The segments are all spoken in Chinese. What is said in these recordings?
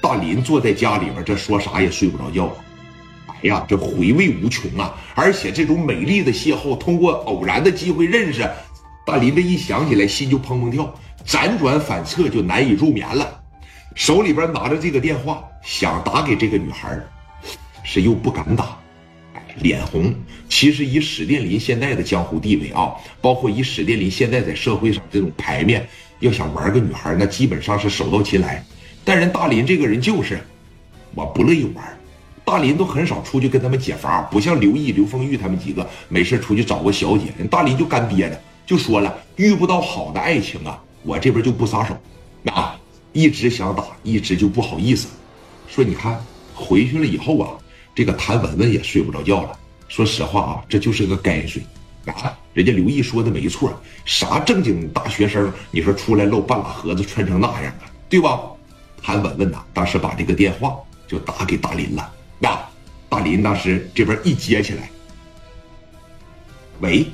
大林坐在家里边，这说啥也睡不着觉。哎呀，这回味无穷啊！而且这种美丽的邂逅，通过偶然的机会认识，大林这一想起来，心就砰砰跳，辗转反侧就难以入眠了。手里边拿着这个电话，想打给这个女孩，是又不敢打，脸红。其实以史殿林现在的江湖地位啊，包括以史殿林现在在社会上这种牌面，要想玩个女孩，那基本上是手到擒来。但人大林这个人就是，我不乐意玩。大林都很少出去跟他们解乏，不像刘毅、刘丰玉他们几个没事出去找个小姐。人大林就干憋着，就说了，遇不到好的爱情啊，我这边就不撒手。啊，一直想打，一直就不好意思。说你看回去了以后啊，这个谭文文也睡不着觉了。说实话啊，这就是个该睡。啊，人家刘毅说的没错，啥正经大学生，你说出来露半拉盒子，穿成那样啊，对吧？韩文文呐，当时把这个电话就打给大林了。那大林当时这边一接起来，喂，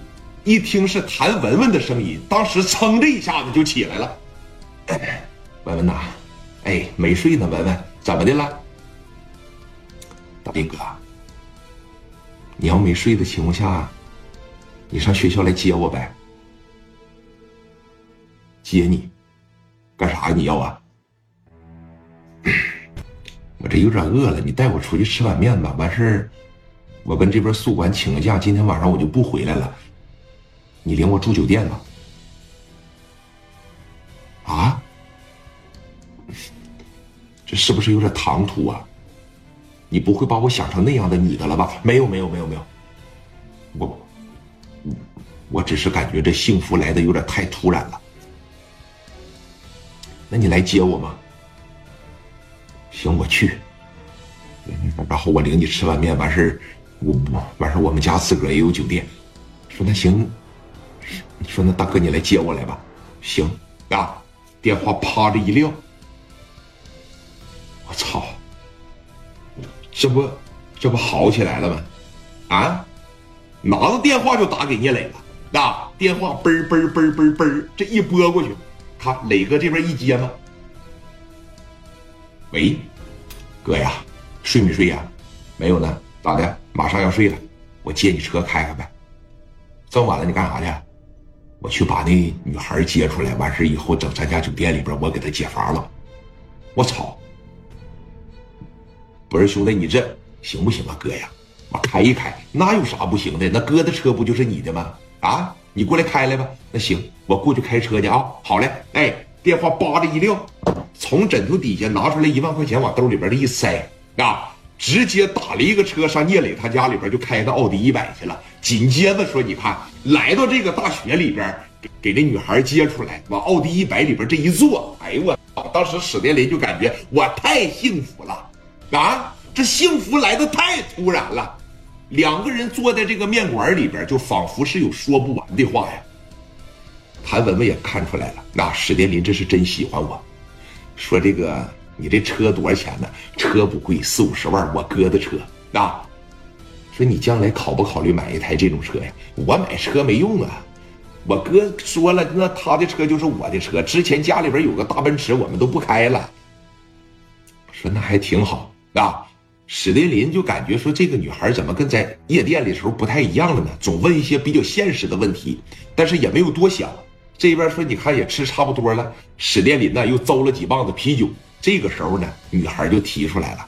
一听是谭文文的声音，当时噌的一下子就起来了。文文呐，哎，没睡呢。文文，怎么的了？大林哥，你要没睡的情况下，你上学校来接我呗？接你，干啥？你要啊？有点饿了，你带我出去吃碗面吧。完事儿，我跟这边宿管请个假，今天晚上我就不回来了。你领我住酒店吧。啊？这是不是有点唐突啊？你不会把我想成那样的女的了吧？没有，没有，没有，没有。我，我只是感觉这幸福来的有点太突然了。那你来接我吗？行，我去。然后我领你吃碗面，完事儿，我完事我们家自个儿也有酒店。说那行，你说那大哥你来接我来吧。行啊，电话啪的一撂，我操，这不这不好起来了吗？啊，拿着电话就打给聂磊了。啊，电话嘣嘣嘣嘣嘣，这一拨过去，看磊哥这边一接吗？喂，哥呀，睡没睡呀？没有呢，咋的？马上要睡了，我借你车开开呗。这么晚了，你干啥去？我去把那女孩接出来，完事以后整咱家酒店里边，我给她解乏了。我操！不是兄弟，你这行不行啊，哥呀？我开一开，那有啥不行的？那哥的车不就是你的吗？啊，你过来开来吧。那行，我过去开车去啊。好嘞，哎，电话叭的一撂。从枕头底下拿出来一万块钱，往兜里边这一塞，啊，直接打了一个车上聂磊他家里边，就开个奥迪一百去了。紧接着说，你看来到这个大学里边，给这女孩接出来，往奥迪一百里边这一坐，哎呦我，当时史殿林就感觉我太幸福了，啊，这幸福来的太突然了。两个人坐在这个面馆里边，就仿佛是有说不完的话呀。谭文文也看出来了，那史殿林这是真喜欢我。说这个，你这车多少钱呢？车不贵，四五十万。我哥的车啊。说你将来考不考虑买一台这种车呀？我买车没用啊。我哥说了，那他的车就是我的车。之前家里边有个大奔驰，我们都不开了。说那还挺好啊。史殿林就感觉说这个女孩怎么跟在夜店里时候不太一样了呢？总问一些比较现实的问题，但是也没有多想。这边说你看也吃差不多了，史殿林呢又揍了几棒子啤酒。这个时候呢，女孩就提出来了。